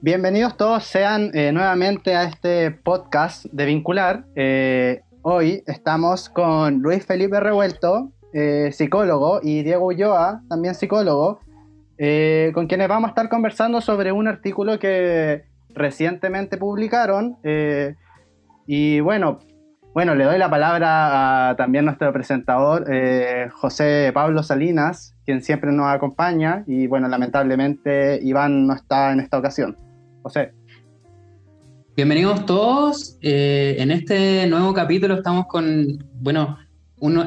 Bienvenidos todos sean eh, nuevamente a este podcast de Vincular. Eh, hoy estamos con Luis Felipe Revuelto, eh, psicólogo, y Diego Ulloa, también psicólogo, con quienes vamos a estar conversando sobre un artículo que recientemente publicaron. y bueno, bueno, le doy la palabra a también nuestro presentador, José Pablo Salinas, quien siempre nos acompaña, y bueno, lamentablemente Iván no está en esta ocasión. José. Bienvenidos todos. Eh, en este nuevo capítulo estamos con, bueno,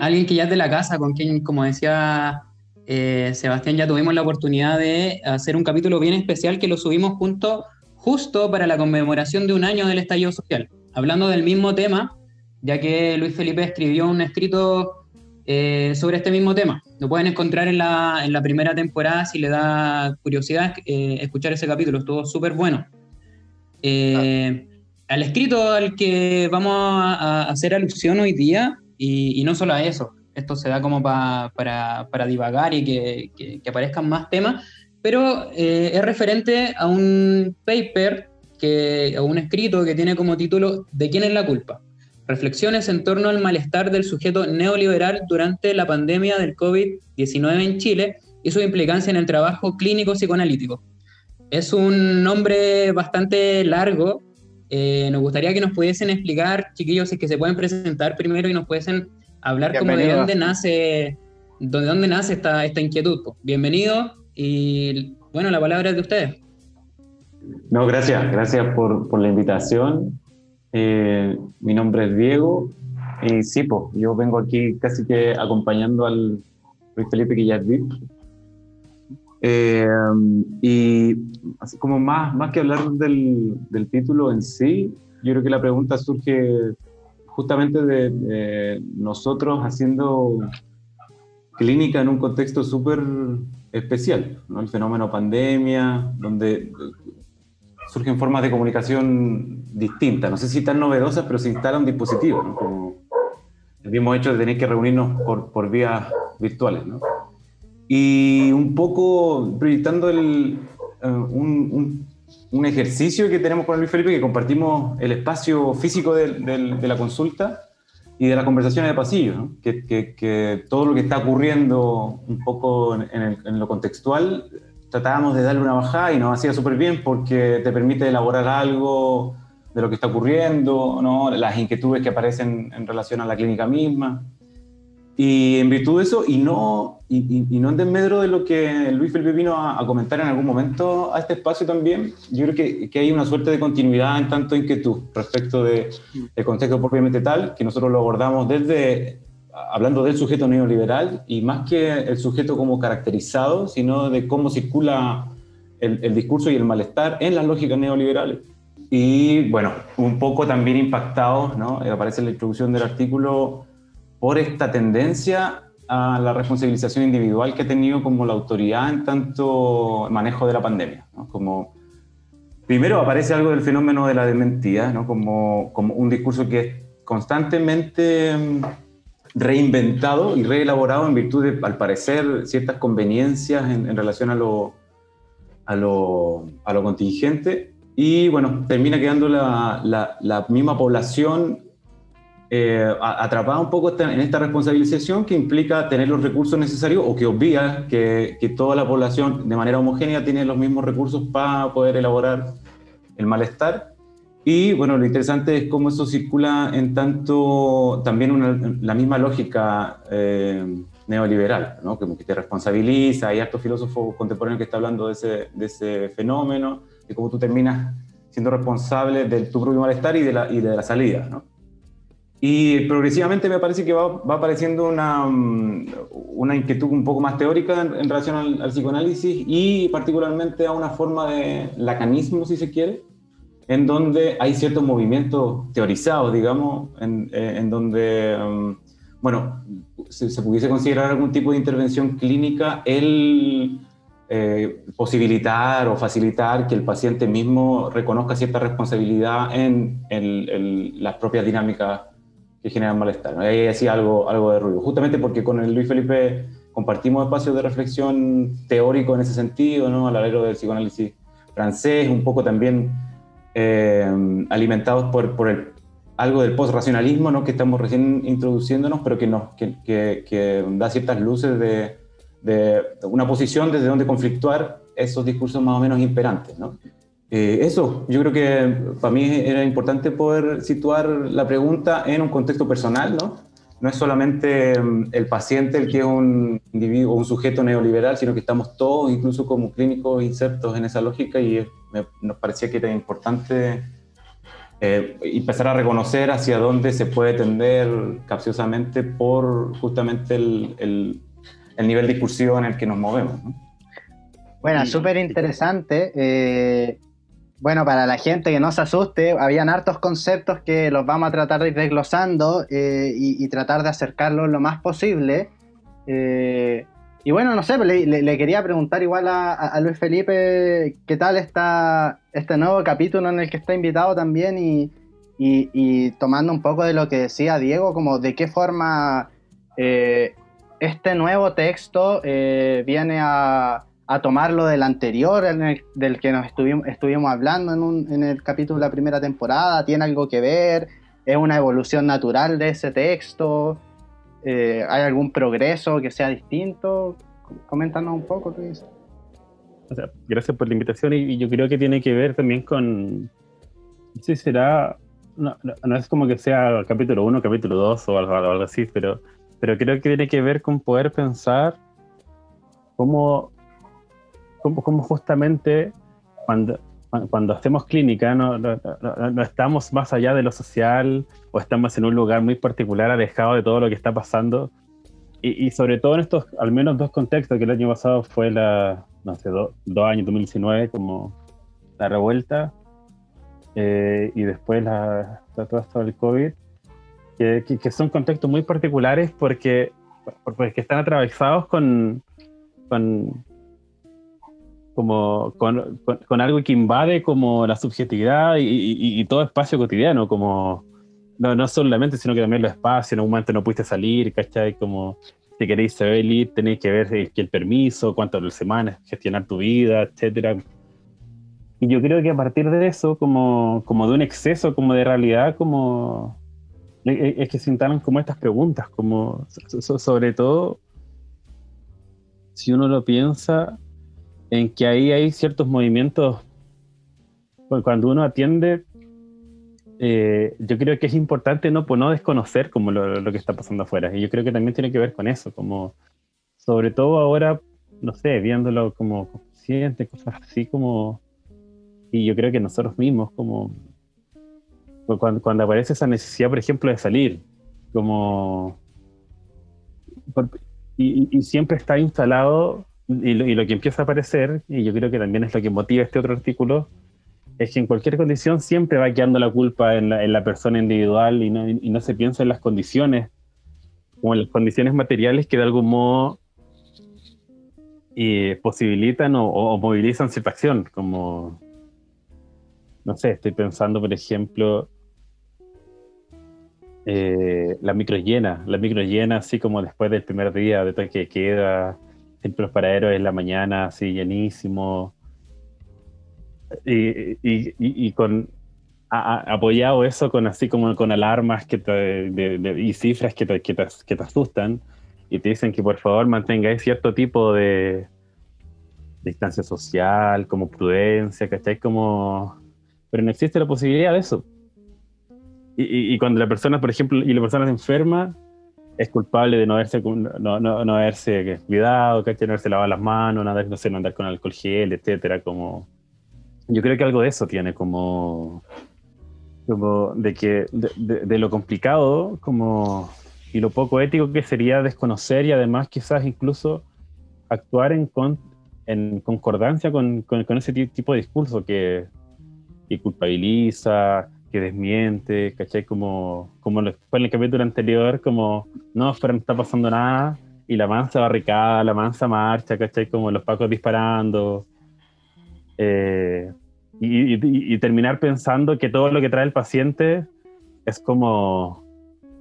alguien que ya es de la casa, con quien, como decía eh, Sebastián, ya tuvimos la oportunidad de hacer un capítulo bien especial que lo subimos junto, justo para la conmemoración de un año del estallido social, hablando del mismo tema, ya que Luis Felipe escribió un escrito eh, sobre este mismo tema. Lo pueden encontrar en la, en la primera temporada si le da curiosidad eh, escuchar ese capítulo, estuvo súper bueno. Eh, al escrito al que vamos a, hacer alusión hoy día, y, no solo a eso, esto se da como para, para, divagar y que, que, aparezcan más temas, pero es referente a un paper, que, a un escrito que tiene como título ¿De quién es la culpa? Reflexiones en torno al malestar del sujeto neoliberal durante la pandemia del COVID-19 en Chile y su implicancia en el trabajo clínico psicoanalítico. Es un nombre bastante largo. Eh, nos gustaría que nos pudiesen explicar, chiquillos, si que se pueden presentar primero y nos pudiesen hablar como de dónde nace, de dónde nace esta, esta inquietud. Bienvenido y bueno, la palabra es de ustedes. No, gracias, gracias por, por la invitación. Eh, mi nombre es Diego y sí, pues, yo vengo aquí casi que acompañando al Luis Felipe que ya eh, y así como más, más que hablar del, del, título en sí, yo creo que la pregunta surge justamente de, nosotros haciendo clínica en un contexto súper especial, ¿no? el fenómeno pandemia, donde surgen formas de comunicación distintas, no sé si tan novedosas, pero se instala un dispositivo, como el mismo hecho de tener que reunirnos por, por vías virtuales. Y un poco proyectando el, eh, un, un, ejercicio que tenemos con Luis Felipe, que compartimos el espacio físico de, la consulta y de las conversaciones de pasillo, que, que, todo lo que está ocurriendo un poco en lo contextual tratábamos de darle una bajada y nos hacía súper bien porque te permite elaborar algo de lo que está ocurriendo, ¿no? las inquietudes que aparecen en relación a la clínica misma. Y en virtud de eso, y no, y, no en desmedro de lo que Luis Felipe vino a, comentar en algún momento a este espacio también, yo creo que, que hay una suerte de continuidad en tanto inquietud respecto del de contexto propiamente tal, que nosotros lo abordamos desde hablando del sujeto neoliberal y más que el sujeto como caracterizado, sino de cómo circula el, discurso y el malestar en las lógicas neoliberales. Y bueno, un poco también impactados, ¿no? aparece en la introducción del artículo, por esta tendencia a la responsabilización individual que ha tenido como la autoridad en tanto manejo de la pandemia. ¿no? Como, primero aparece algo del fenómeno de la dementía, ¿no? como, como un discurso que es constantemente reinventado y reelaborado en virtud de, al parecer, ciertas conveniencias en, relación a lo, a, lo, contingente. Y bueno, termina quedando la, la, misma población eh, atrapada un poco en esta responsabilización que implica tener los recursos necesarios o que obvia que, que toda la población de manera homogénea tiene los mismos recursos para poder elaborar el malestar y bueno, lo interesante es cómo eso circula en tanto también la misma lógica eh, neoliberal, ¿no? Como que te responsabiliza, hay hartos filósofos contemporáneos que están hablando de ese, de ese fenómeno, de cómo tú terminas siendo responsable de tu propio malestar y de la, y de la salida, ¿no? Y progresivamente me parece que va, va apareciendo una, una, inquietud un poco más teórica en, relación al, al, psicoanálisis y particularmente a una forma de lacanismo, si se quiere, en donde hay ciertos movimientos teorizados, digamos, en, eh, en donde, um, bueno, se, se, pudiese considerar algún tipo de intervención clínica el eh, posibilitar o facilitar que el paciente mismo reconozca cierta responsabilidad en, las propias dinámicas que generan malestar. Ahí hacía algo, algo de ruido, justamente porque con el Luis Felipe compartimos espacios de reflexión teórico en ese sentido, ¿no? al alero del psicoanálisis francés, un poco también eh, alimentados por, por el, algo del post-racionalismo ¿no? que estamos recién introduciéndonos, pero que, nos, que, da ciertas luces de, de, una posición desde donde conflictuar esos discursos más o menos imperantes. ¿no? Eh, eso, yo creo que para mí era importante poder situar la pregunta en un contexto personal, ¿no? No es solamente mm, el paciente el que es un individuo, un sujeto neoliberal, sino que estamos todos, incluso como clínicos, insertos en esa lógica y nos parecía que era importante eh, empezar a reconocer hacia dónde se puede tender capciosamente por justamente el, el, nivel de discusión en el que nos movemos. Bueno, súper interesante. Eh, bueno, para la gente que no se asuste, habían hartos conceptos que los vamos a tratar de ir desglosando eh, y, tratar de acercarlos lo más posible. Eh, y bueno, no sé, le, quería preguntar igual a, Luis Felipe qué tal está este nuevo capítulo en el que está invitado también y, tomando un poco de lo que decía Diego, como de qué forma eh, este nuevo texto viene a a tomar lo del anterior, del que nos estuvimos, estuvimos hablando en, el capítulo de la primera temporada, tiene algo que ver, es una evolución natural de ese texto, eh, hay algún progreso que sea distinto, coméntanos un poco, tú dices. gracias por la invitación y, yo creo que tiene que ver también con, no será, no, es como que sea capítulo 1, capítulo 2 o algo, algo así, pero, pero creo que tiene que ver con poder pensar cómo como, justamente cuando, cuando hacemos clínica no, no, estamos más allá de lo social o estamos en un lugar muy particular alejado de todo lo que está pasando. Y, y sobre todo en estos, al menos dos contextos, que el año pasado fue la, no sé, dos años, 2019, como la revuelta, eh, y después la, todo esto del COVID, que, que, son contextos muy particulares porque, porque están atravesados con, con, como con, con, algo que invade como la subjetividad y, y, todo espacio cotidiano, como no, no solamente, sino que también los espacios, en un momento no pudiste salir, ¿cachai? Como si queréis salir, tenéis que ver el, el permiso, cuántas semanas, gestionar tu vida, etcétera. Y yo creo que a partir de eso, como, como de un exceso como de realidad, como es que se instalan como estas preguntas, como sobre todo si uno lo piensa, en que ahí hay ciertos movimientos, cuando uno atiende, eh, yo creo que es importante no, pues, no desconocer como lo, que está pasando afuera. Y yo creo que también tiene que ver con eso, como sobre todo ahora, no sé, viéndolo como consciente, cosas así como... Y yo creo que nosotros mismos, como... Pues, cuando, aparece esa necesidad, por ejemplo, de salir, como... y, siempre está instalado y lo, que empieza a aparecer, y yo creo que también es lo que motiva este otro artículo, es que en cualquier condición siempre va quedando la culpa en la, persona individual y no, y no, se piensa en las condiciones, como en las condiciones materiales que de algún modo eh, posibilitan o, movilizan cierta acción, como, no sé, estoy pensando, por ejemplo, eh, la micro llena, la micro llena, así como después del primer día de que queda siempre los paraderos en la mañana, así llenísimo. Y, y, y, con apoyado eso con así como con alarmas que y cifras que te, que, te, asustan y te dicen que por favor mantengáis cierto tipo de distancia social, como prudencia, ¿cachai? Como... Pero no existe la posibilidad de eso. Y, y, cuando la persona, por ejemplo, y la persona se enferma, es culpable de no haberse, no, no, no haberse cuidado, que no haberse lavado las manos, no, no, sé, no andar con alcohol gel, etcétera, como yo creo que algo de eso tiene como, como de que de, de, lo complicado como y lo poco ético que sería desconocer y además quizás incluso actuar en, con, en concordancia con, con, con, ese tipo de discurso que, que culpabiliza, que desmiente, ¿cachai? Como, como fue en el capítulo anterior, como, no, fuera no está pasando nada, y la mansa barricada, la mansa marcha, ¿cachai? Como los pacos disparando. Eh, y, terminar pensando que todo lo que trae el paciente es como,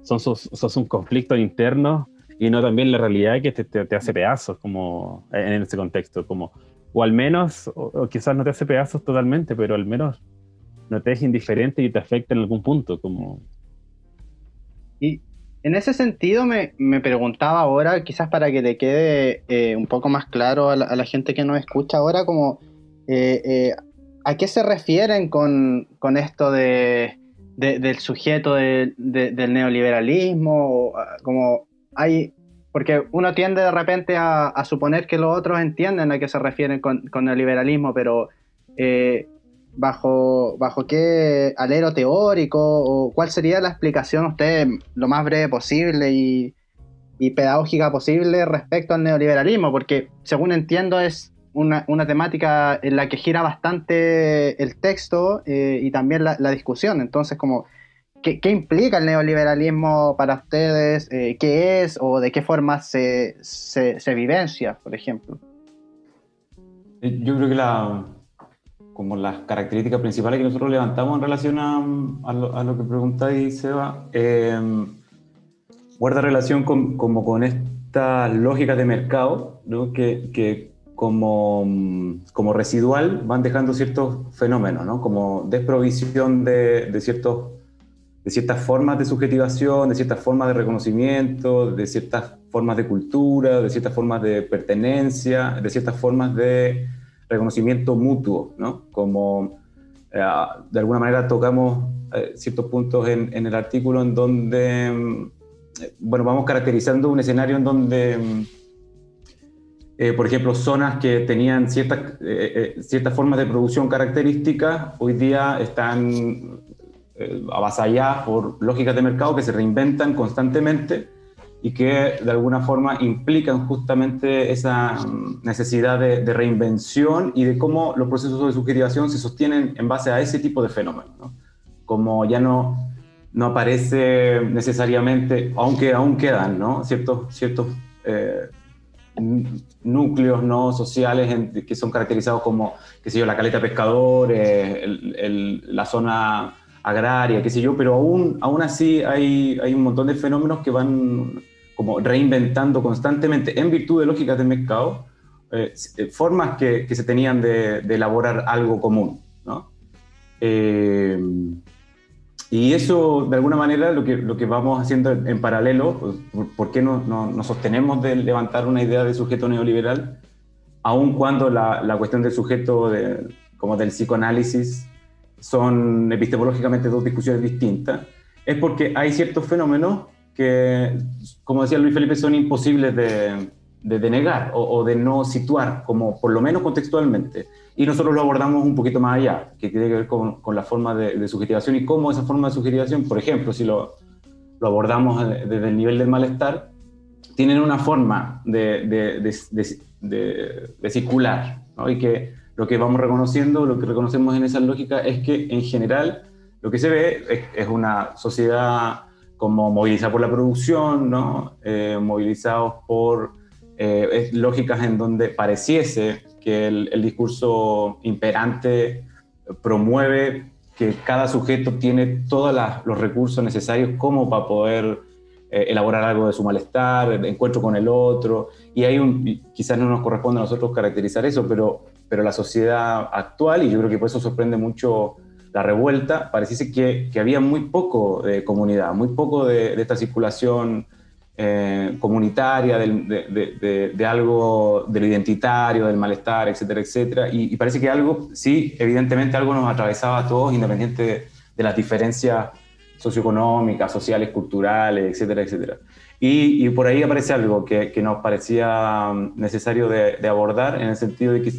son, sus, son un conflicto interno y no también la realidad que te, te, hace pedazos, como en ese contexto, como o al menos, o, quizás no te hace pedazos totalmente, pero al menos no te deja indiferente y te afecta en algún punto, como... Y en ese sentido me, preguntaba ahora, quizás para que te quede eh, un poco más claro a la, gente que nos escucha ahora, como eh, eh, a qué se refieren con, esto de, del sujeto del neoliberalismo, como hay porque uno tiende de repente a, suponer que los otros entienden a qué se refieren con, el liberalismo, pero bajo, bajo qué alero teórico o cuál sería la explicación usted lo más breve posible y, pedagógica posible respecto al neoliberalismo, porque según entiendo es una, temática en la que gira bastante el texto eh, y también la, discusión, entonces como ¿Qué, implica el neoliberalismo para ustedes? Eh, ¿Qué es o de qué forma se, se, vivencia, por ejemplo? Yo creo que la, como las características principales que nosotros levantamos en relación a, a, lo, que preguntáis, Seba, eh, guarda relación con, como con estas lógicas de mercado ¿no? que, que como, como, residual van dejando ciertos fenómenos, ¿no? como desprovisión de, de ciertos de ciertas formas de subjetivación, de ciertas formas de reconocimiento, de ciertas formas de cultura, de ciertas formas de pertenencia, de ciertas formas de reconocimiento mutuo, ¿no? Como eh, de alguna manera tocamos eh, ciertos puntos en, el artículo en donde, mm, bueno, vamos caracterizando un escenario en donde, mm, eh, por ejemplo, zonas que tenían ciertas, ciertas formas de producción características, hoy día están avasalladas por lógicas de mercado que se reinventan constantemente y que de alguna forma implican justamente esa mm, necesidad de, reinvención y de cómo los procesos de subjetivación se sostienen en base a ese tipo de fenómenos. Como ya no, no aparece necesariamente, aunque aún quedan ¿no? ciertos, ciertos eh, núcleos ¿no? sociales que son caracterizados como, qué sé yo, la caleta pescador, la zona agraria, qué sé yo, pero aún, aún así hay, hay un montón de fenómenos que van como reinventando constantemente en virtud de lógicas de mercado, eh, eh, formas que, se tenían de, elaborar algo común, ¿no? Eh, y eso, de alguna manera, lo que, lo que vamos haciendo en, paralelo, pues, ¿por, qué no, no, nos sostenemos de levantar una idea de sujeto neoliberal, aun cuando la, la cuestión del sujeto, de, como del psicoanálisis, son epistemológicamente dos discusiones distintas, es porque hay ciertos fenómenos que, como decía Luis Felipe, son imposibles de, de denegar o, de no situar, como por lo menos contextualmente. Y nosotros lo abordamos un poquito más allá, que tiene que ver con, con la forma de, de, y cómo esa forma de subjetivación, por ejemplo, si lo, lo abordamos desde el nivel del malestar, tienen una forma de, de circular, ¿no? y que lo que vamos reconociendo, lo que reconocemos en esa lógica es que en general lo que se ve es, una sociedad como movilizada por la producción, ¿no? Eh, movilizados por eh, lógicas en donde pareciese que el, discurso imperante promueve que cada sujeto tiene todos los recursos necesarios como para poder eh, elaborar algo de su malestar, el encuentro con el otro, y hay un, quizás no nos corresponde a nosotros caracterizar eso, pero pero la sociedad actual, y yo creo que por eso sorprende mucho la revuelta, pareciese que, que había muy poco de comunidad, muy poco de, esta circulación eh, comunitaria, de, de, algo de lo identitario, del malestar, etcétera, etcétera. Y, parece que algo, sí, evidentemente algo nos atravesaba a todos, independiente de, las diferencias socioeconómicas, sociales, culturales, etcétera, etcétera. Y, y, por ahí aparece algo que, que nos parecía necesario de, abordar en el sentido de que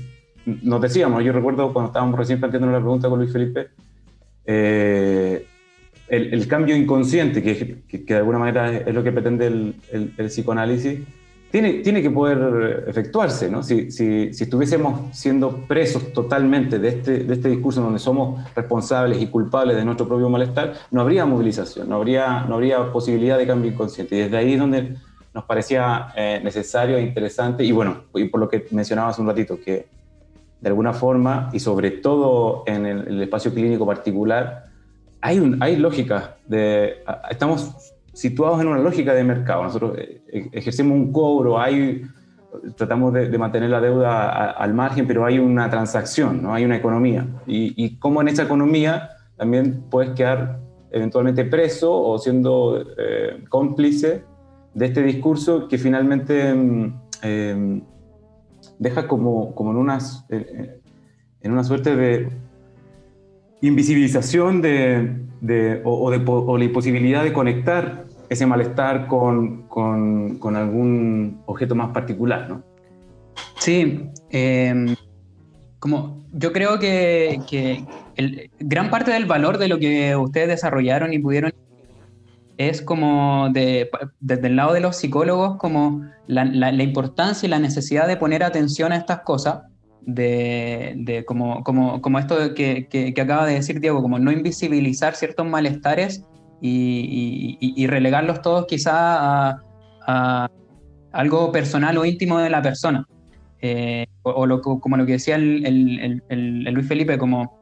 nos decíamos, yo recuerdo cuando estábamos recién planteando la pregunta con Luis Felipe, eh, el, cambio inconsciente, que, de alguna manera es, lo que pretende el, psicoanálisis, tiene, tiene que poder efectuarse. ¿no? Si, si, estuviésemos siendo presos totalmente de este, de este discurso donde somos responsables y culpables de nuestro propio malestar, no habría movilización, no habría, no habría posibilidad de cambio inconsciente. Y desde ahí es donde nos parecía eh, necesario e interesante, y bueno, y por lo que mencionaba hace un ratito, que de alguna forma, y sobre todo en el, espacio clínico particular, hay, hay lógica de, estamos situados en una lógica de mercado. Nosotros eh, ejercemos un cobro, hay tratamos de, mantener la deuda al margen, pero hay una transacción, ¿no? hay una economía. Y, y cómo en esa economía también puedes quedar eventualmente preso o siendo eh, cómplice de este discurso que finalmente mm, em, deja como, como en, unas, en una suerte de invisibilización de, de, o, de, la imposibilidad de conectar ese malestar con, con, con algún objeto más particular, ¿no? Sí, em, como yo creo que, que el, gran parte del valor de lo que ustedes desarrollaron y pudieron es como de, desde el lado de los psicólogos, como la, la, importancia y la necesidad de poner atención a estas cosas, de, de como, como, como, esto que, que, que, acaba de decir Diego, como no invisibilizar ciertos malestares y, y, y relegarlos todos quizá a, a, algo personal o íntimo de la persona. Eh, o, o lo, como lo que decía el, el, el, el, Luis Felipe, como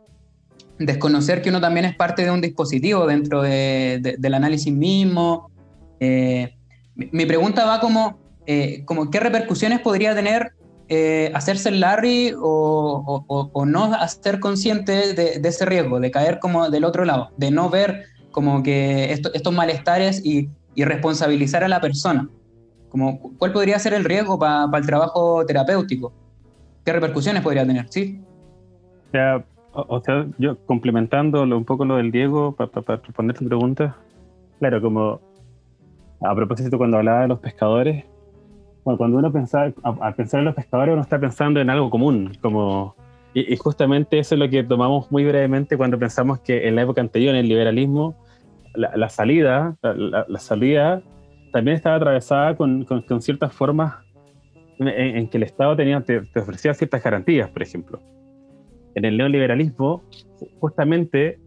desconocer que uno también es parte de un dispositivo dentro de, de, del análisis mismo. Eh, mi pregunta va como, eh, como, ¿qué repercusiones podría tener eh, hacerse el Larry o, o, o, no ser consciente de, de, ese riesgo, de caer como del otro lado, de no ver como que esto, estos malestares y, y, responsabilizar a la persona. Como, ¿Cuál podría ser el riesgo para pa el trabajo terapéutico? ¿Qué repercusiones podría tener? ¿Sí? O o sea yo complementando un poco lo del Diego, para pa, pa responder tu pregunta, claro, como a propósito cuando hablaba de los pescadores, bueno, cuando uno pensa, al pensar en los pescadores uno está pensando en algo común, como y, y, justamente eso es lo que tomamos muy brevemente cuando pensamos que en la época anterior, en el liberalismo, la, la salida, la, la, la, salida también estaba atravesada con, con, con ciertas formas en, en, que el Estado tenía, te, te, ofrecía ciertas garantías, por ejemplo. En el neoliberalismo, justamente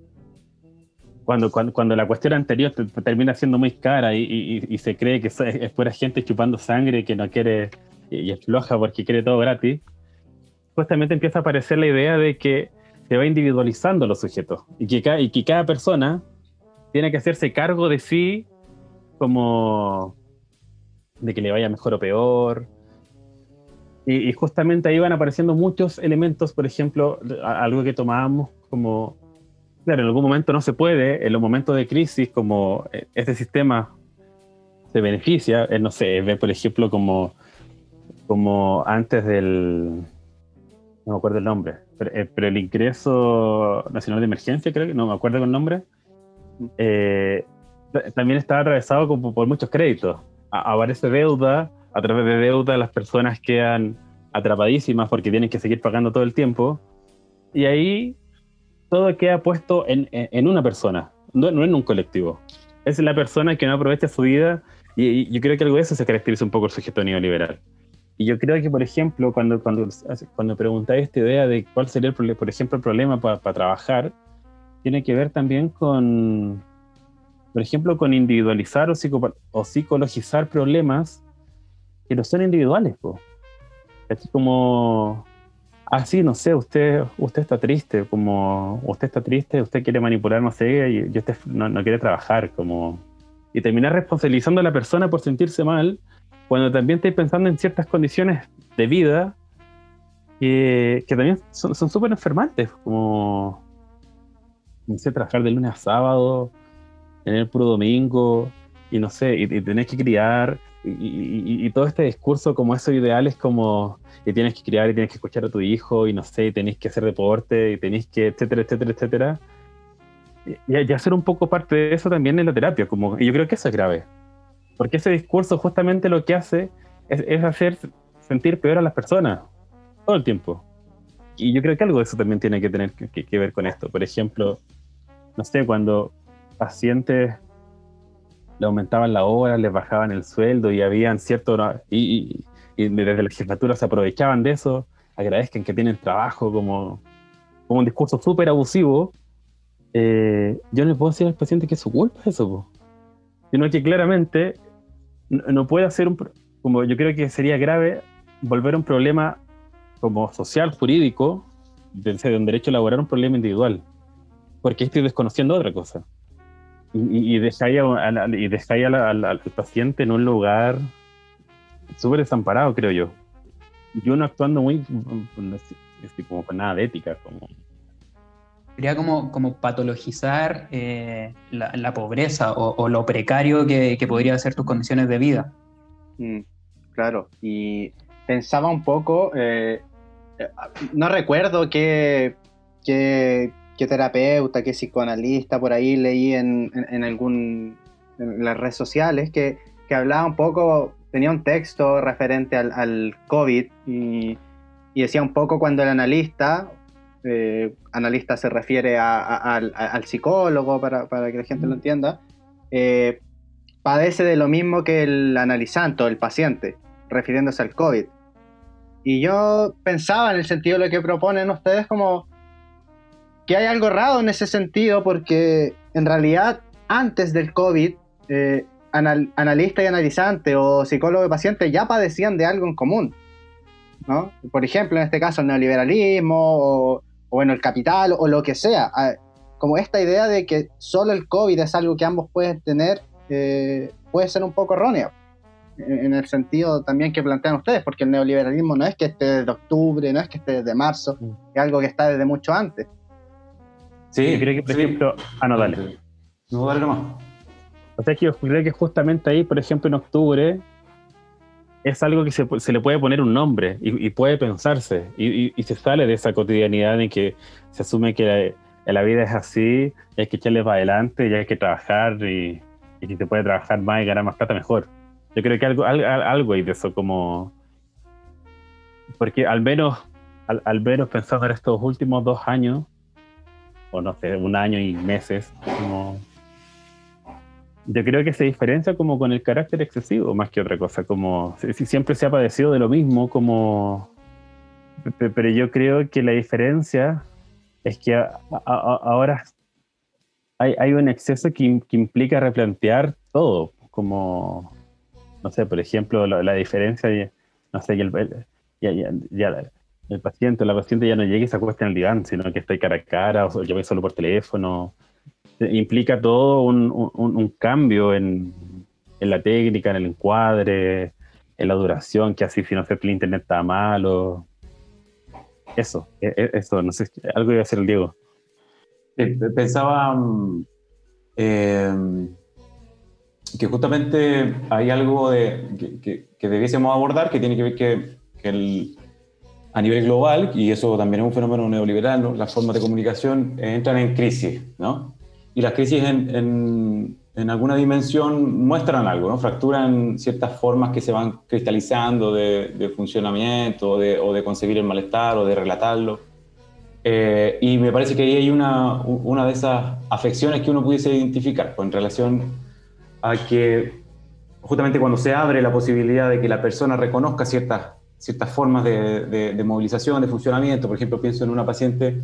cuando, cuando, cuando la cuestión anterior te, te termina siendo muy cara y, y, y, se cree que es, es pura gente chupando sangre que no quiere y es floja porque quiere todo gratis, justamente empieza a aparecer la idea de que se va individualizando los sujetos y que, cada, y que cada persona tiene que hacerse cargo de sí como de que le vaya mejor o peor. Y, justamente ahí van apareciendo muchos elementos, por ejemplo, algo que tomábamos como, claro, en algún momento no se puede, en los momentos de crisis, como este sistema se beneficia, no sé, ve por ejemplo como, como antes del, no me acuerdo el nombre, pero, eh, el ingreso nacional de emergencia, creo que no me acuerdo el nombre, eh, también estaba atravesado por muchos créditos. A aparece deuda, a través de deuda las personas quedan atrapadísimas porque tienen que seguir pagando todo el tiempo, y ahí todo queda puesto en, en una persona, no, no, en un colectivo. Es la persona que no aprovecha su vida, y, y yo creo que algo de eso se caracteriza un poco el sujeto neoliberal. Y yo creo que, por ejemplo, cuando, cuando, cuando preguntáis esta idea de cuál sería, el, por ejemplo, el problema para pa trabajar, tiene que ver también con, por ejemplo, con individualizar o, psico o psicologizar problemas que no son individuales. Po. Es como, ah, sí, no sé, usted, usted está triste, como, usted está triste, usted quiere manipular, no sé, y, y usted no, no quiere trabajar, como, y terminar responsabilizando a la persona por sentirse mal cuando también estáis pensando en ciertas condiciones de vida que, que también son súper enfermantes, como, no sé, trabajar de lunes a sábado, tener puro domingo, y no sé, y, y tenés que criar, y, y, y, todo este discurso como esos ideales como, y tienes que criar, y tienes que escuchar a tu hijo, y no sé, y tenés que hacer deporte, y tenés que, etcétera, etcétera, etcétera. Y, y hacer un poco parte de eso también en la terapia, como, y yo creo que eso es grave. Porque ese discurso justamente lo que hace es, es, hacer sentir peor a las personas todo el tiempo. Y yo creo que algo de eso también tiene que tener que, que ver con esto. Por ejemplo, no sé, cuando pacientes le aumentaban la hora, les bajaban el sueldo y habían cierto... Y, y, y desde la legislatura se aprovechaban de eso, agradezcan que tienen trabajo como, como un discurso súper abusivo. Eh, yo no le puedo decir al paciente que es su culpa eso, po sino que claramente no, no puede hacer un, como yo creo que sería grave volver a un problema como social, jurídico, de, de un derecho laboral, un problema individual, porque estoy desconociendo otra cosa. Y, y dejáis, y al, al, al, paciente en un lugar súper desamparado, creo yo. y uno actuando muy, no sé, así como con nada de ética, como Sería como, como patologizar eh, la, la pobreza o, o lo precario que, que podría ser tus condiciones de vida. Mm, claro, y pensaba un poco, eh, eh, no recuerdo qué, qué, qué terapeuta, qué psicoanalista por ahí leí en, en, en algún en las redes sociales que, que hablaba un poco, tenía un texto referente al, al COVID y, y decía un poco cuando el analista, eh, analista se refiere a- a- al, a- al psicólogo para, para que la gente lo entienda, eh, padece de lo mismo que el analizante o el paciente, refiriéndose al COVID. Y yo pensaba en el sentido de lo que proponen ustedes como que hay algo raro en ese sentido porque en realidad antes del COVID, eh, anal- analista y analizante o psicólogo y paciente ya padecían de algo en común. ¿no? Por ejemplo, en este caso el neoliberalismo o, o bueno, el capital o lo que sea. Ah, Como esta idea de que solo el COVID es algo que ambos pueden tener eh, puede ser un poco erróneo. En en el sentido también que plantean ustedes, porque el neoliberalismo no es que esté desde octubre, no es que esté desde marzo, Mm. es algo que está desde mucho antes. Sí, Yo creo que, por sí. ejemplo, ah, no, dale. No, dale nomás. O sea, que yo creo que justamente ahí, por ejemplo, en octubre, es algo que se, se le puede poner un nombre y, y puede pensarse. Y, y- y se sale de esa cotidianidad en que se asume que la, la vida es así, y hay que echarle para adelante, y hay que trabajar, y, si se puede trabajar más y ganar más plata, mejor. Yo creo que algo, al- al- algo hay de eso, como. Porque al menos, al, al menos pensando en estos últimos dos años, o no sé, un año y meses, yo creo que se diferencia como con el carácter excesivo más que otra cosa, como si, si siempre se ha padecido de lo mismo, como pe- pero yo creo que la diferencia es que ahora hay, hay un exceso que, que implica replantear todo, como no sé, por ejemplo, la, la diferencia, no sé, ya, ya- ya el paciente o la paciente ya no llegue y se acuesta en el diván, sino que está cara a cara o llame solo por teléfono implica todo un, un- un cambio en, en la técnica, en el encuadre, en la duración, que así si no sé el internet está malo. Eso, e- e- eso, no sé, algo iba a hacer el Diego. Eh, Pensaba eh, que justamente hay algo de, que, que- que debiésemos abordar que tiene que ver que, que el- a nivel global, y eso también es un fenómeno neoliberal, ¿no? las formas de comunicación eh, entran en crisis, ¿no? Y las crisis en, en- alguna dimensión muestran algo, ¿no? Fracturan ciertas formas que se van cristalizando de, funcionamiento o de, o de concebir el malestar o de relatarlo. Eh, y me parece que ahí hay una, una de esas afecciones que uno pudiese identificar pues, en relación a que justamente cuando se abre la posibilidad de que la persona reconozca ciertas, ciertas formas de, movilización, de funcionamiento, por ejemplo, pienso en una paciente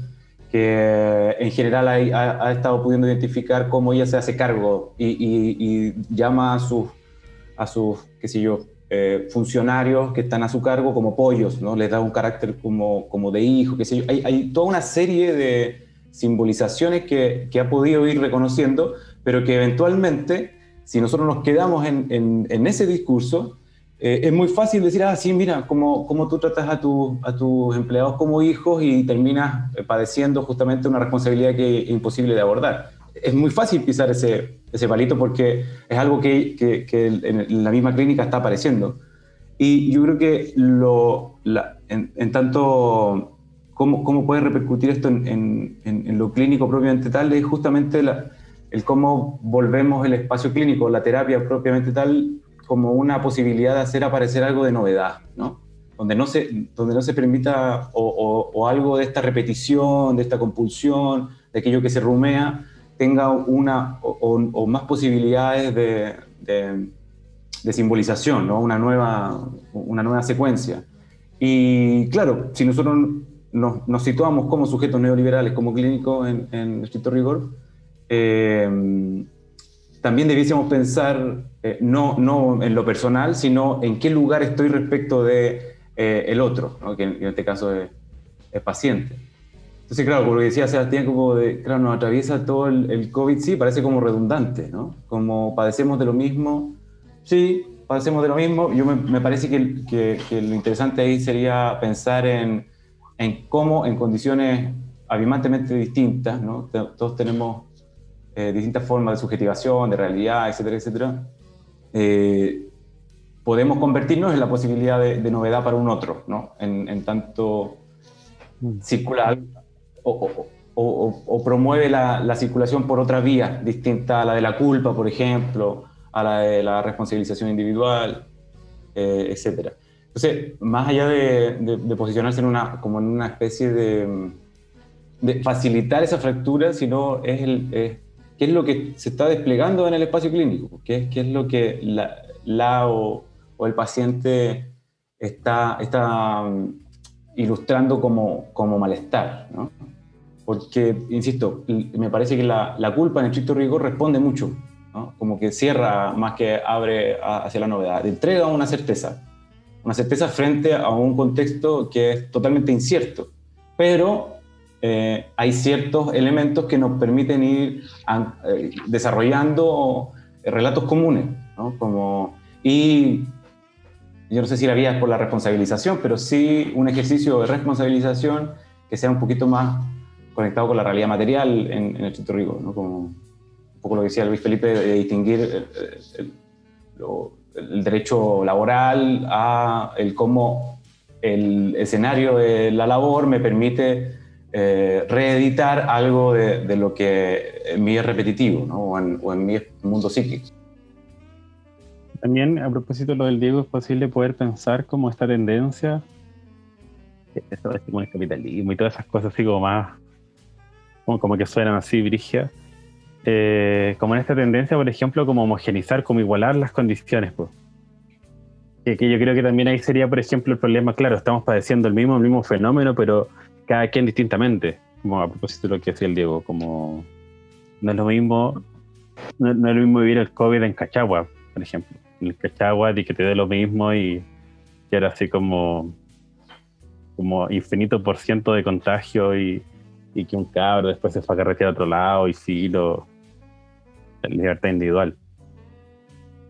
que en general ha, estado pudiendo identificar cómo ella se hace cargo y, llama a sus, a sus, qué sé yo, eh, funcionarios que están a su cargo como pollos, ¿no? Les da un carácter como, como de hijo, qué sé yo. Hay, hay toda una serie de simbolizaciones que, ha podido ir reconociendo, pero que eventualmente, si nosotros nos quedamos en ese discurso, eh, es muy fácil decir, ah, sí, mira, cómo, cómo tú tratas a, tu- a tus empleados como hijos y terminas eh, padeciendo justamente una responsabilidad que es imposible de abordar. Es muy fácil pisar ese, ese palito porque es algo que, que- que en la misma clínica está apareciendo. Y yo creo que lo, la- en, en tanto cómo, cómo puede repercutir esto en- en- en lo clínico propiamente tal es justamente la- el cómo volvemos el espacio clínico, la terapia propiamente tal, como una posibilidad de hacer aparecer algo de novedad, ¿no? Donde no se, donde no se permita o, o- o algo de esta repetición, de esta compulsión, de aquello que se rumea, tenga una o, o- más posibilidades de, de- de simbolización, ¿no? una, nueva, una nueva secuencia. Y claro, si nosotros nos, nos situamos como sujetos neoliberales, como clínicos en, en estricto rigor, eh, también debiésemos pensar eh, no, no en lo personal, sino en qué lugar estoy respecto de eh, el otro, ¿no? que en, en este caso es, es paciente. Entonces, claro, como lo que decía Sebastián, como de, claro, nos atraviesa todo el, el COVID, sí, parece como redundante, ¿no? Como padecemos de lo mismo, sí, pasemos de lo mismo. Yo me, me parece que, que, que, lo interesante ahí sería pensar en, en cómo en condiciones abismantemente distintas, ¿no? todos tenemos eh, distintas formas de subjetivación, de realidad, etcétera, etcétera, eh, podemos convertirnos en la posibilidad de, de novedad para un otro, ¿no? en, en tanto Mm. circular o, o, o, o promueve la, la, circulación por otra vía distinta a la de la culpa, por ejemplo, a la de la responsabilización individual, eh, etcétera. Entonces, más allá de, de, de, posicionarse en una, como en una especie de, de facilitar esa fractura, sino es, el, es qué es lo que se está desplegando en el espacio clínico, qué es, qué es lo que la, la o, o, el paciente está, está ilustrando como, como malestar, ¿no? Porque, insisto, me parece que la, la, culpa en el estricto rigor responde mucho, ¿no? como que cierra más que abre hacia la novedad, entrega una certeza, una certeza frente a un contexto que es totalmente incierto, pero eh, hay ciertos elementos que nos permiten ir a, eh, desarrollando relatos comunes, ¿no? como, y yo no sé si la vía es por la responsabilización, pero sí un ejercicio de responsabilización que sea un poquito más conectado con la realidad material en, en el estricto rigor, ¿no? como un poco lo que decía Luis Felipe, de distinguir el, el, lo, el derecho laboral a el cómo el escenario de la labor me permite eh, reeditar algo de, de, lo que en mí es repetitivo, ¿no? o, en, o en mi mundo psíquico. También, a propósito de lo del Diego, es posible poder pensar como esta tendencia, eso es como el capitalismo y todas esas cosas así como más, como, como que suenan así, brigia, eh, como en esta tendencia, por ejemplo, como homogenizar, como igualar las condiciones, pues. Que, que, yo creo que también ahí sería, por ejemplo, el problema, claro, estamos padeciendo el mismo, el mismo fenómeno, pero cada quien distintamente, como a propósito de lo que decía el Diego, como no es lo mismo, no, no es lo mismo vivir el COVID en Cachagua, por ejemplo. El Cachagua y que te dé lo mismo y que era así como como infinito por ciento de contagio y, y, que un cabro después se fue a carretear a otro lado y sí, lo, libertad individual.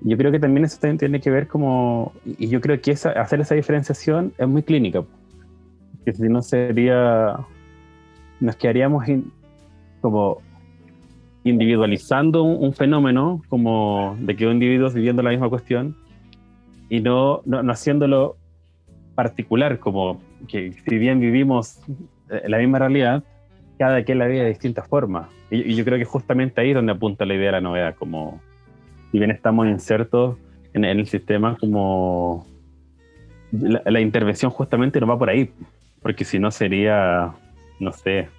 Yo creo que también eso tiene que ver como, y yo creo que esa, hacer esa diferenciación es muy clínica, que si no sería, nos quedaríamos in, como individualizando un, un, fenómeno como de que un individuo viviendo la misma cuestión y no, no, no, haciéndolo particular, como que si bien vivimos la misma realidad, cada quien la vive de distintas formas. Y, y, yo creo que justamente ahí es donde apunta la idea de la novedad, como si bien estamos insertos en, en el sistema, como la, la intervención justamente no va por ahí, porque si no sería, no sé,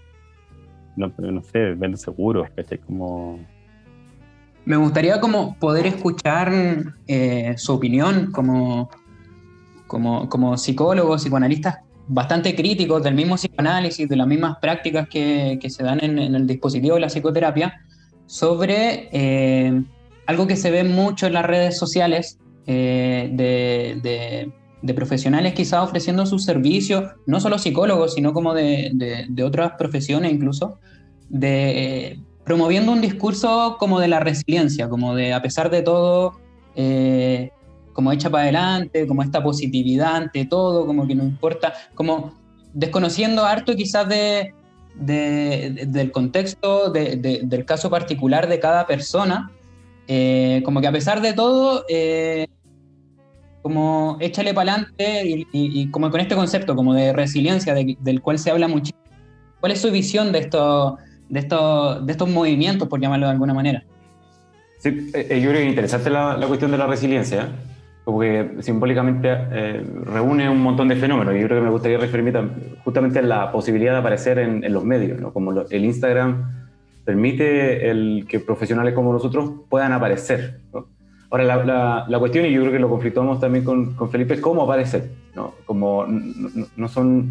no, sé, vendo seguros. Como... Me gustaría como poder escuchar eh, su opinión como, como, como psicólogos, psicoanalistas bastante críticos del mismo psicoanálisis, de las mismas prácticas que, se dan en, el dispositivo de la psicoterapia, sobre eh, algo que se ve mucho en las redes sociales eh, de, de, profesionales quizá ofreciendo sus servicios, no solo psicólogos, sino como de, de otras profesiones incluso, de eh, promoviendo un discurso como de la resiliencia, como de a pesar de todo, eh, como echa para adelante, como esta positividad ante todo, como que no importa, como desconociendo harto quizás de, de, de del contexto, del caso particular de cada persona, eh, como que a pesar de todo, como échale para adelante y, y, y, como con este concepto como de resiliencia de, del cual se habla muchísimo. ¿Cuál es su visión de esto? de estos, de estos movimientos, por llamarlo de alguna manera. Sí, eh, yo creo que es interesante la, la cuestión de la resiliencia, porque simbólicamente eh, reúne un montón de fenómenos. Yo creo que me gustaría referirme justamente a la posibilidad de aparecer en, en los medios, ¿no? como lo, el Instagram permite el que profesionales como nosotros puedan aparecer. ¿no? Ahora, la, la, cuestión, y yo creo que lo conflictuamos también con, con Felipe, es cómo aparecer. ¿no? Como no, son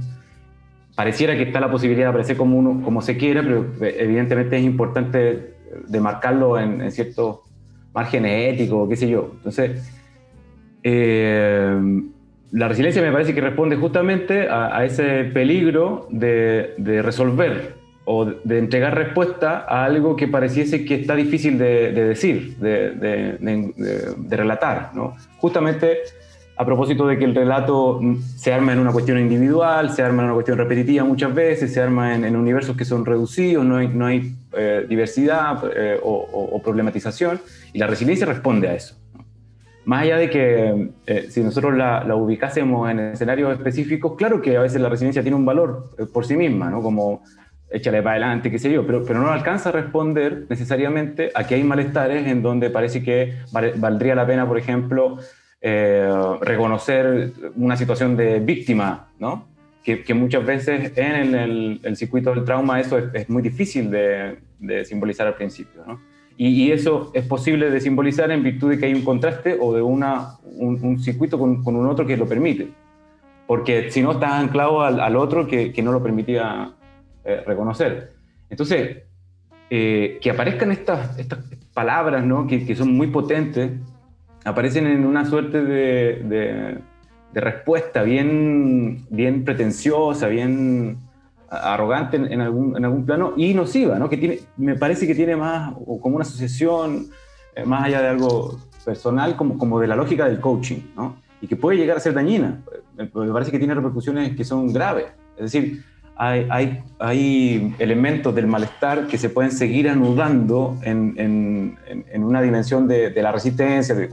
pareciera que está la posibilidad de aparecer como uno como se quiera, pero evidentemente es importante demarcarlo en, en ciertos márgenes éticos, qué sé yo. Entonces, eh, la resiliencia me parece que responde justamente a, a ese peligro de, de, resolver o de entregar respuesta a algo que pareciese que está difícil de, decir, de, de, relatar. ¿no? Justamente a propósito de que el relato se arma en una cuestión individual, se arma en una cuestión repetitiva muchas veces, se arma en, universos que son reducidos, no hay, no hay eh, diversidad eh, o, problematización, y la resiliencia responde a eso. Más allá de que eh, si nosotros la, la, ubicásemos en escenarios específicos, claro que a veces la resiliencia tiene un valor por sí misma, ¿no? como échale para adelante, qué sé yo, pero, pero no alcanza a responder necesariamente a que hay malestares en donde parece que valdría la pena, por ejemplo, eh, reconocer una situación de víctima, ¿no? Que, que muchas veces en el, el, circuito del trauma eso es, muy difícil de, de, simbolizar al principio, ¿no? Y, y, eso es posible de simbolizar en virtud de que hay un contraste o de una, un, circuito con, con, un otro que lo permite. Porque si no estás anclado al, al otro que, que no lo permitía eh, reconocer. Entonces, eh, que aparezcan estas, estas palabras, ¿no? que, que, son muy potentes, aparecen en una suerte de, de, respuesta bien, bien pretenciosa, bien arrogante en, algún, en algún plano y nociva, ¿no? que tiene, me parece que tiene más como una asociación, eh, más allá de algo personal, como, como de la lógica del coaching, ¿no? y que puede llegar a ser dañina. Me parece que tiene repercusiones que son graves. Es decir, hay, hay, elementos del malestar que se pueden seguir anudando en, en, una dimensión de, la resistencia, de,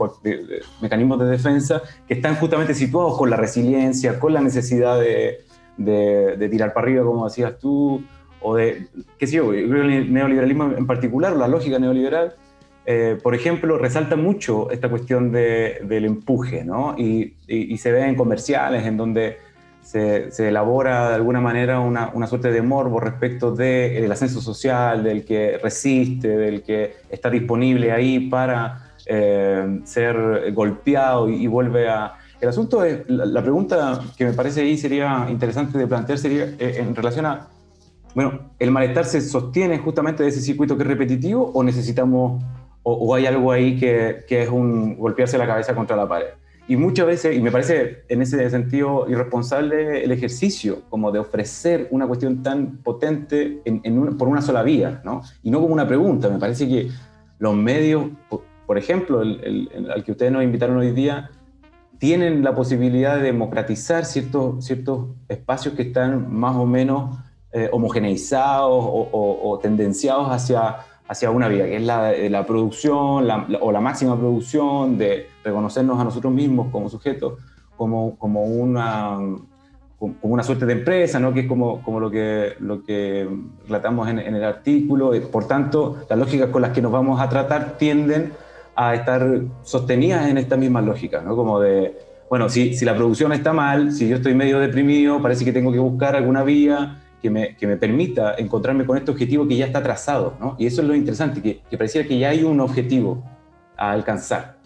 mecanismos de defensa, que están justamente situados con la resiliencia, con la necesidad de, de tirar para arriba, como decías tú, o de, qué sé yo, el neoliberalismo en particular, la lógica neoliberal, eh, por ejemplo, resalta mucho esta cuestión del empuje, ¿no? Y, y, y, se ve en comerciales en donde se, elabora de alguna manera una, una suerte de morbo respecto del el ascenso social, del que resiste, del que está disponible ahí para eh, ser golpeado y, vuelve a... El asunto es, la, pregunta que me parece ahí sería interesante de plantear sería eh, en relación a, bueno, ¿el malestar se sostiene justamente de ese circuito que es repetitivo o necesitamos, o, o hay algo ahí que, que es un golpearse la cabeza contra la pared? Y muchas veces, y me parece en ese sentido irresponsable el ejercicio, como de ofrecer una cuestión tan potente en, por una sola vía, ¿no? Y no como una pregunta. Me parece que los medios, por, ejemplo, al que ustedes nos invitaron hoy día, tienen la posibilidad de democratizar ciertos, ciertos espacios que están más o menos eh, homogeneizados o tendenciados hacia hacia una vía, que es la, la producción o la máxima producción, de reconocernos a nosotros mismos como sujetos, como, como, una, como una suerte de empresa, ¿no? que es como, como lo, que, lo que relatamos en, el artículo. Por tanto, las lógicas con las que nos vamos a tratar tienden a estar sostenidas en esta misma lógica, ¿no? como de, bueno, si, si la producción está mal, si yo estoy medio deprimido, parece que tengo que buscar alguna vía que me, que me, permita encontrarme con este objetivo que ya está trazado, ¿no? Y eso es lo interesante, que, que pareciera que ya hay un objetivo a alcanzar.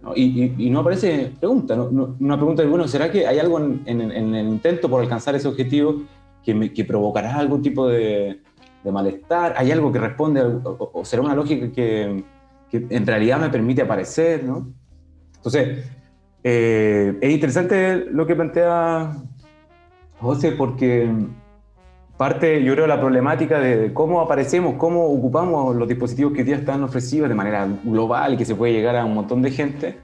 ¿no? Y, y, no aparece pregunta, ¿no? una pregunta de, bueno, ¿será que hay algo en, en, en el intento por alcanzar ese objetivo que, me, que provocará algún tipo de, de, malestar? ¿Hay algo que responde, o, será una lógica que, que, en realidad me permite aparecer, ¿no? Entonces, eh, es interesante lo que plantea José porque parte, yo creo, la problemática de cómo aparecemos, cómo ocupamos los dispositivos que hoy día están ofrecidos de manera global y que se puede llegar a un montón de gente,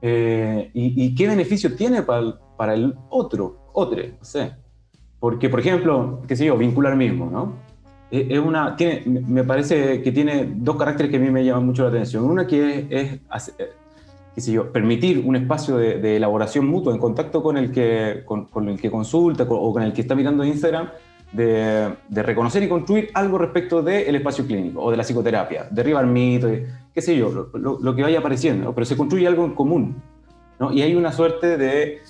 eh, y, qué beneficio tiene para, para el otro, otro, no sé. Porque, por ejemplo, qué sé yo, vincular mismo, ¿no? Es una, tiene, me parece que tiene dos caracteres que a mí me llaman mucho la atención. Una que es, es eh, qué sé yo, permitir un espacio de, elaboración mutua en contacto con el que, con, con el que consulta o con el que está mirando Instagram, de, reconocer y construir algo respecto del espacio clínico o de la psicoterapia, derribar mitos, qué sé yo, lo, que vaya apareciendo, pero se construye algo en común. ¿no? Y hay una suerte de,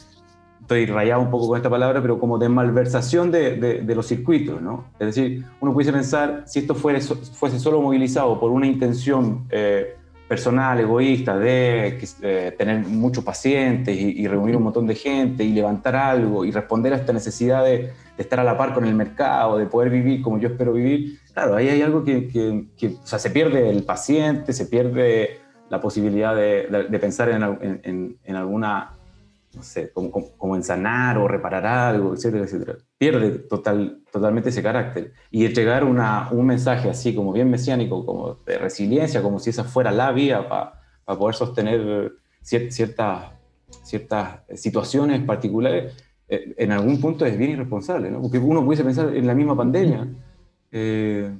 estoy rayado un poco con esta palabra, pero como de malversación de, de, los circuitos. ¿no? Es decir, uno pudiese pensar, si esto fuese, fuese solo movilizado por una intención eh, personal, egoísta, de eh, tener muchos pacientes y, reunir un montón de gente y levantar algo y responder a esta necesidad de, estar a la par con el mercado, de poder vivir como yo espero vivir, claro, ahí hay algo que, que, o sea, se pierde el paciente, se pierde la posibilidad de, pensar en, en, en, alguna no sé, como, como, en sanar o reparar algo, etcétera, etcétera. Pierde total, totalmente ese carácter. Y entregar una, un mensaje así como bien mesiánico, como de resiliencia, como si esa fuera la vía para poder sostener cier- ciertas, ciertas situaciones particulares, eh, en algún punto es bien irresponsable. Porque uno pudiese pensar en la misma pandemia. eh,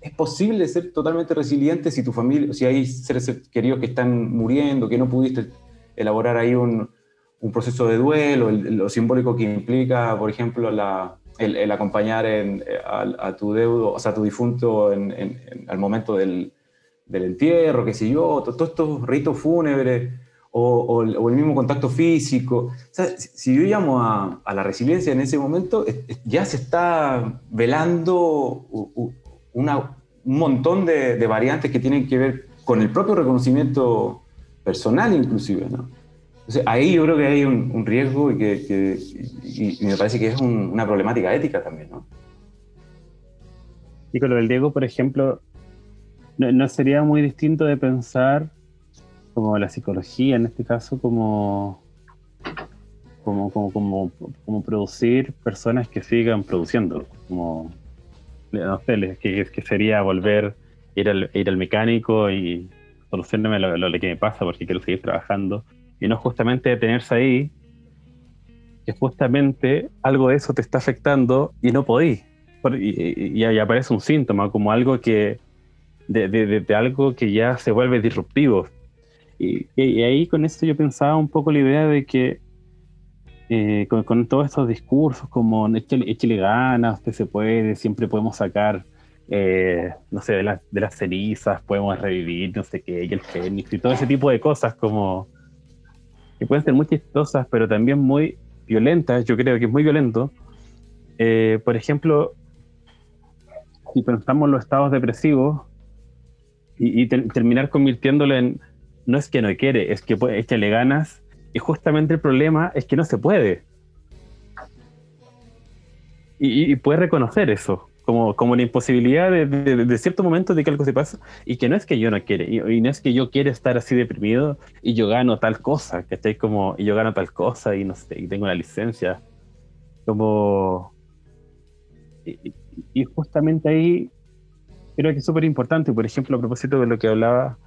es posible ser totalmente resiliente si tu familia, si hay seres queridos que están muriendo, que no pudiste elaborar ahí un, un proceso de duelo, el- lo simbólico que implica, por ejemplo, la, el, el acompañar en- eh, a, a tu deudo, o sea, a tu difunto en, en- al momento del, del entierro, qué sé yo, to- todos estos ritos fúnebres, o, o el, o el mismo contacto físico. O sea, si, yo llamo a, a la resiliencia en ese momento, ya se está velando una- un montón de, de variantes que tienen que ver con el propio reconocimiento personal inclusive, ¿no? Entonces, ahí yo creo que hay un, riesgo y, que, que- y- me parece que es un- una problemática ética también, ¿no? Y con lo del Diego, por ejemplo, no, sería muy distinto de pensar como la psicología, en este caso, como, como, como, como, producir personas que sigan produciendo. Como, no sé, que, que sería volver, ir al, ir al mecánico y solucionarme lo, lo que me pasa porque quiero seguir trabajando. Y no justamente detenerse ahí, que justamente algo de eso te está afectando y no podís y, y- y aparece un síntoma, como algo que, de, de- de- algo que ya se vuelve disruptivo. Y, y- ahí con esto yo pensaba un poco la idea de que eh, con, con todos estos discursos como échale, ganas, usted se puede, siempre podemos sacar, eh, no sé, de, las de las cenizas, podemos revivir, no sé qué, y el fénix, y todo ese tipo de cosas como que pueden ser muy chistosas, pero también muy violentas, yo creo que es muy violento. Eh, por ejemplo, si pensamos en los estados depresivos y, y ter- terminar convirtiéndolo en no es que no quiere, es que, puede- le ganas, y justamente el problema es que no se puede. Y- y puede reconocer eso, como, como la imposibilidad de, de- de cierto momento de que algo se pasa, y que no es que yo no quiere, y, y no es que yo quiera estar así deprimido y yo gano tal cosa, que estáis como, y yo gano tal cosa, y no sé, y tengo una licencia. Como y- y justamente ahí creo que es súper importante, por ejemplo, a propósito de lo que hablaba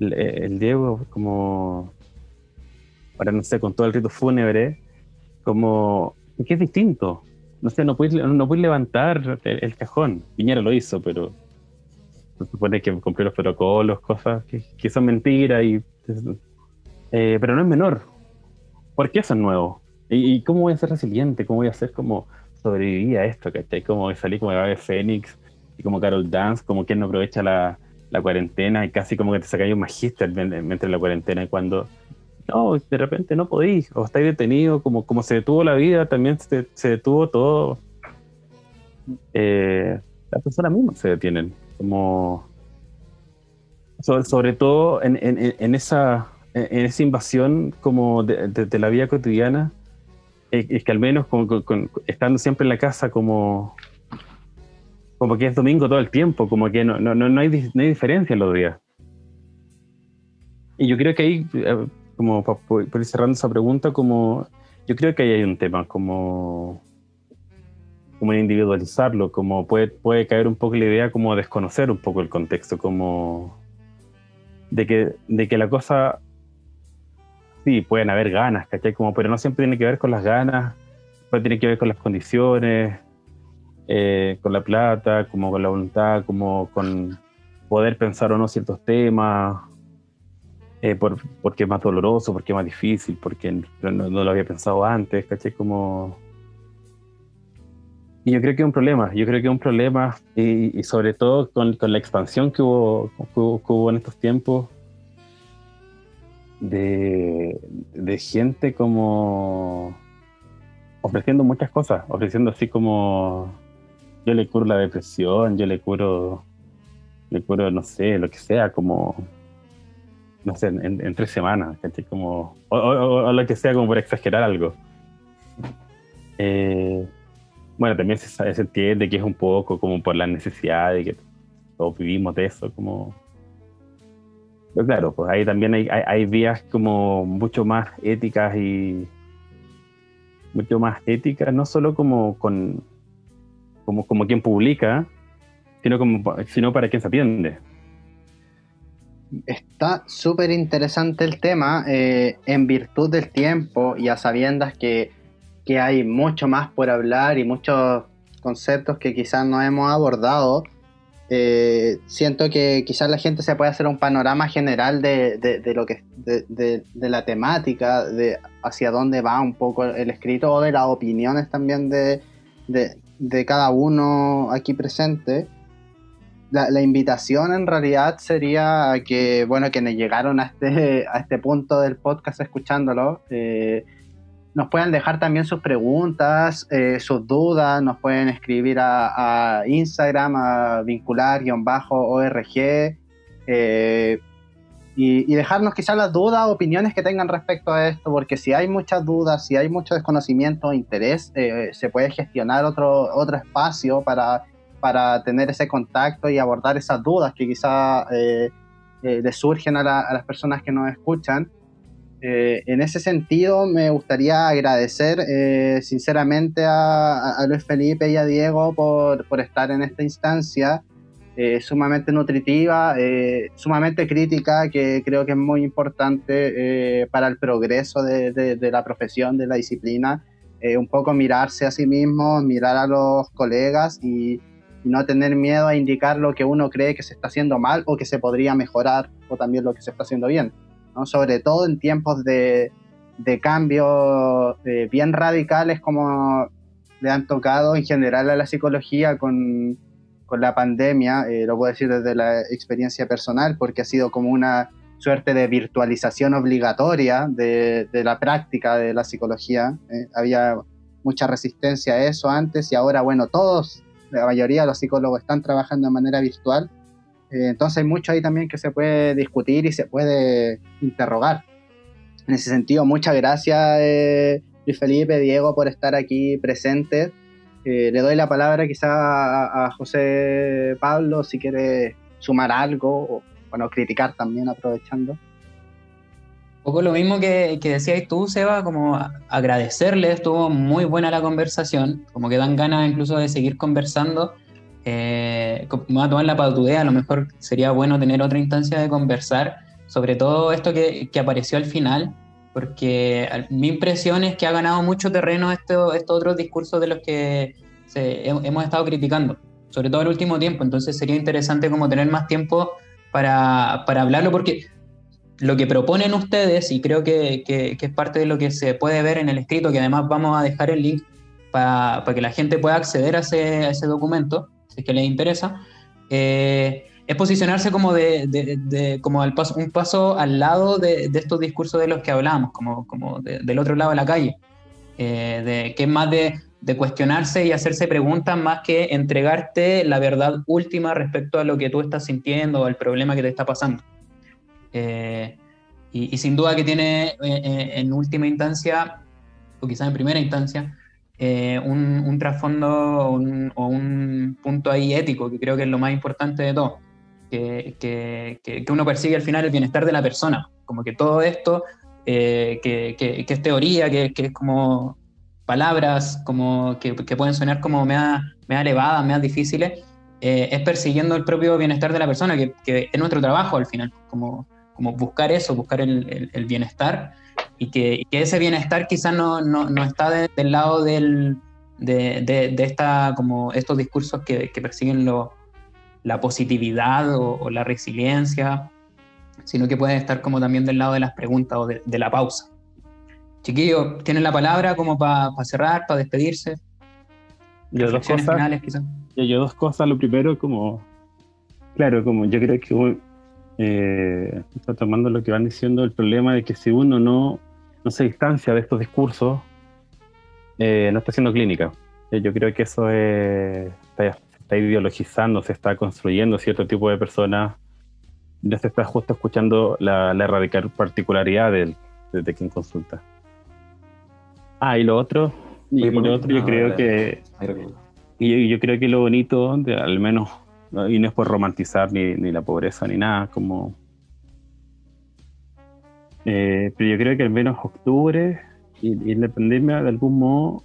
el, el Diego, como, ahora no sé, con todo el rito fúnebre, como, que es distinto. No sé, no puedes, no levantar el, cajón. Piñera lo hizo, pero se supone que cumplió los protocolos, cosas que, son mentiras, y, eh, pero no es menor. ¿Por qué eso es nuevo? ¿Y, cómo voy a ser resiliente? ¿Cómo voy a ser como sobreviví a esto, ¿cachai? Como salí como de Fénix y como Carol Dance, como quien no aprovecha la, la cuarentena y casi como que te sacáis un magíster mientras la cuarentena y cuando no, de repente no podís, o estáis detenido, como, como se detuvo la vida, también se, detuvo todo. Eh, las personas mismas se detienen, como sobre, todo en, en- esa, en esa invasión como de, la vida cotidiana, es que al menos con- estando siempre en la casa como como que es domingo todo el tiempo, como que no, no, no, hay, no hay diferencia en los días. Y yo creo que ahí, eh, como por ir cerrando esa pregunta, como yo creo que ahí hay un tema, como como individualizarlo, como puede, puede caer un poco la idea como desconocer un poco el contexto, como de que, de que la cosa sí, pueden haber ganas, ¿cachai? Como, pero no siempre tiene que ver con las ganas, puede tiene que ver con las condiciones, eh, con la plata, como con la voluntad, como con poder pensar o no ciertos temas, eh, por, porque es más doloroso, porque es más difícil, porque no, no- lo había pensado antes, ¿cachai? Como... Y yo creo que es un problema, yo creo que es un problema, y, y sobre todo con, con la expansión que hubo, que hubo, que hubo en estos tiempos, de, de gente como ofreciendo muchas cosas, ofreciendo así como yo le curo la depresión, yo le curo, le curo, no sé, lo que sea, como, no sé, en, en tres semanas. Como, o, lo que sea, como por exagerar algo. Eh, bueno, también se entiende que es un poco como por la necesidad de que todos vivimos de eso, como... pero claro, pues ahí también hay, hay, hay vías como mucho más éticas y mucho más éticas, no solo como con como, como quien publica, sino como sino para quien se atiende. Está súper interesante el tema, eh, en virtud del tiempo y a sabiendas que, que hay mucho más por hablar y muchos conceptos que quizás no hemos abordado. Eh, siento que quizás la gente se puede hacer un panorama general de, de, lo que de, de, la temática, de hacia dónde va un poco el escrito o de las opiniones también de, cada uno aquí presente. La, invitación en realidad sería que, bueno, quienes llegaron a este, a este punto del podcast escuchándolo, eh, nos pueden dejar también sus preguntas, eh, sus dudas, nos pueden escribir a, Instagram, a vincular-org, eh, y, dejarnos quizás las dudas, opiniones que tengan respecto a esto, porque si hay muchas dudas, si hay mucho desconocimiento o interés, eh, se puede gestionar otro, otro espacio para, para tener ese contacto y abordar esas dudas que quizás les surgen a, a las personas que nos escuchan. Eh, en ese sentido, me gustaría agradecer eh, sinceramente a, Luis Felipe y a Diego por, por estar en esta instancia eh, sumamente nutritiva, sumamente crítica, que creo que es muy importante para el progreso de, de, la profesión, de la disciplina. un poco mirarse a sí mismo, mirar a los colegas y no tener miedo a indicar lo que uno cree que se está haciendo mal o que se podría mejorar o también lo que se está haciendo bien sobre todo en tiempos de, de cambios eh, bien radicales como le han tocado en general a la psicología con, con la pandemia, eh, lo puedo decir desde la experiencia personal, porque ha sido como una suerte de virtualización obligatoria de, de la práctica de la psicología. Eh, había mucha resistencia a eso antes y ahora, bueno, todos, la mayoría de los psicólogos están trabajando de manera virtual eh, entonces hay mucho ahí también que se puede discutir y se puede interrogar. En ese sentido, muchas gracias eh, Luis Felipe, Diego, por estar aquí presentes. Eh, le doy la palabra quizá a, José Pablo si quiere sumar algo o bueno, criticar también aprovechando. Un poco lo mismo que, que decías tú, Seba, como agradecerle, estuvo muy buena la conversación, como que dan ganas incluso de seguir conversando eh, me voy a tomar la pautudea, a lo mejor sería bueno tener otra instancia de conversar sobre todo esto que, que apareció al final, porque mi impresión es que ha ganado mucho terreno estos otros discursos de los que hemos estado criticando, sobre todo el último tiempo, entonces sería interesante como tener más tiempo para, para hablarlo, porque lo que proponen ustedes, y creo que, que, es parte de lo que se puede ver en el escrito, que además vamos a dejar el link para, para que la gente pueda acceder a ese, a ese documento, si es que les interesa, eh, es posicionarse como, de, como al paso, un paso al lado de, estos discursos de los que hablamos, como, como del otro lado de la calle, eh, de, que es más de, cuestionarse y hacerse preguntas más que entregarte la verdad última respecto a lo que tú estás sintiendo o al problema que te está pasando. Eh, y, y, sin duda que tiene en última instancia, o quizás en primera instancia, eh, un, trasfondo o un punto ahí ético, que creo que es lo más importante de todo, que, que, uno persigue al final el bienestar de la persona, como que todo esto, eh, que, es teoría, que, es como palabras como que, pueden sonar como me ha elevadas, me difíciles, eh, es persiguiendo el propio bienestar de la persona, que, es nuestro trabajo al final, como, como buscar eso, buscar el, el bienestar y que, ese bienestar quizás no, no, no está del lado del, de, de, esta, como estos discursos que, que persiguen lo, la positividad o, la resiliencia, sino que pueden estar como también del lado de las preguntas o de, de la pausa. Chiquillo, tienen la palabra como para cerrar, para despedirse. Yo dos cosas. Finales, quizás. Yo, dos cosas. Lo primero, como, claro, como yo creo que eh, está tomando lo que van diciendo, el problema de que si uno no no se distancia de estos discursos, eh, no está haciendo clínica. Eh, yo creo que eso está, ideologizando, se está construyendo cierto tipo de personas, ya se está justo escuchando la, radical particularidad de, quien consulta. Ah, y lo otro, y lo otro yo creo que y yo, creo que lo bonito, al menos, y no es por romantizar ni, ni la pobreza ni nada, como Eh, pero yo creo que al menos octubre y, y la pandemia de algún modo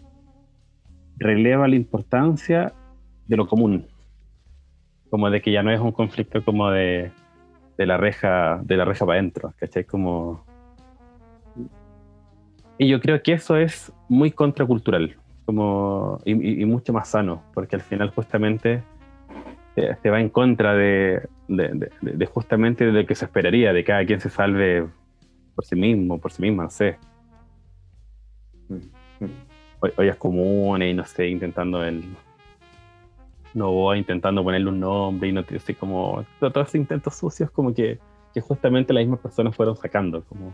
releva la importancia de lo común. Como de que ya no es un conflicto como de, de la reja, de la reja para adentro, ¿cachai? Como. Y yo creo que eso es muy contracultural como, y- y mucho más sano, porque al final justamente eh, se va en contra de, de, de- de justamente de lo que se esperaría, de cada quien se salve por sí mismo, por sí misma, no sé. Oll- ollas comunes y no sé, intentando el. No voy intentando ponerle un nombre y no así como. to- Todos esos intentos sucios, como que, que justamente las mismas personas fueron sacando. Como,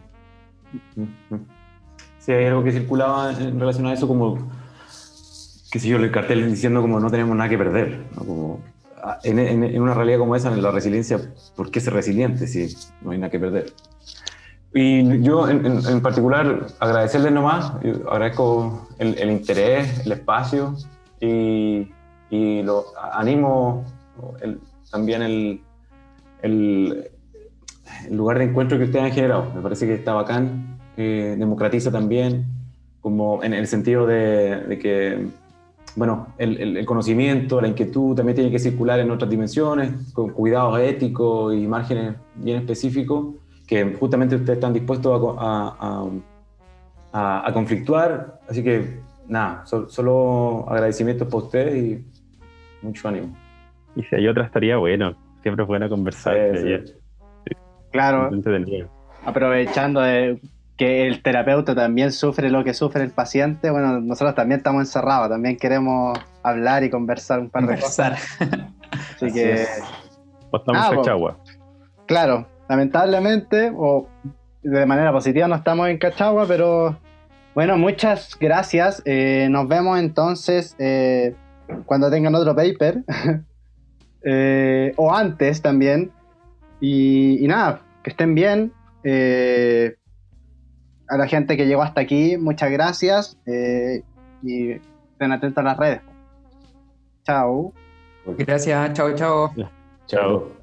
Sí, hay algo que circulaba en relación a eso como, qué sé yo, el cartel diciendo como no tenemos nada que perder. ¿no? Como, en, en- en una realidad como esa, en la resiliencia, ¿por qué ser resiliente si no hay nada que perder? Y yo en, en- particular agradecerles nomás, agradezco el, el interés, el espacio y, y lo animo el- también el, el lugar de encuentro que ustedes han generado. Me parece que está bacán, eh, democratiza también, como en el sentido de, de que, bueno, el, el- el conocimiento, la inquietud también tiene que circular en otras dimensiones, con cuidados éticos y márgenes bien específicos, que justamente ustedes están dispuestos a, a, a- a- a conflictuar. Así que, nada, so- solo agradecimientos para ustedes y mucho ánimo. y si hay otra, estaría bueno. Siempre es bueno conversar. Sí, sí. Claro, aprovechando de que el terapeuta también sufre lo que sufre el paciente, bueno, nosotros también estamos encerrados, también queremos hablar y conversar un par de cosas. Conversar. Así Así que, es. O estamos Ah, en. Cachagua. claro, lamentablemente, o de manera positiva no estamos en Cachagua, pero bueno, muchas gracias. Eh, nos vemos entonces eh, cuando tengan otro paper, Eh, o antes también. Y, y nada, que estén bien. Eh, a la gente que llegó hasta aquí, muchas gracias. eh, y estén atentos a las redes. Chao. Gracias, chao, chao. Chao.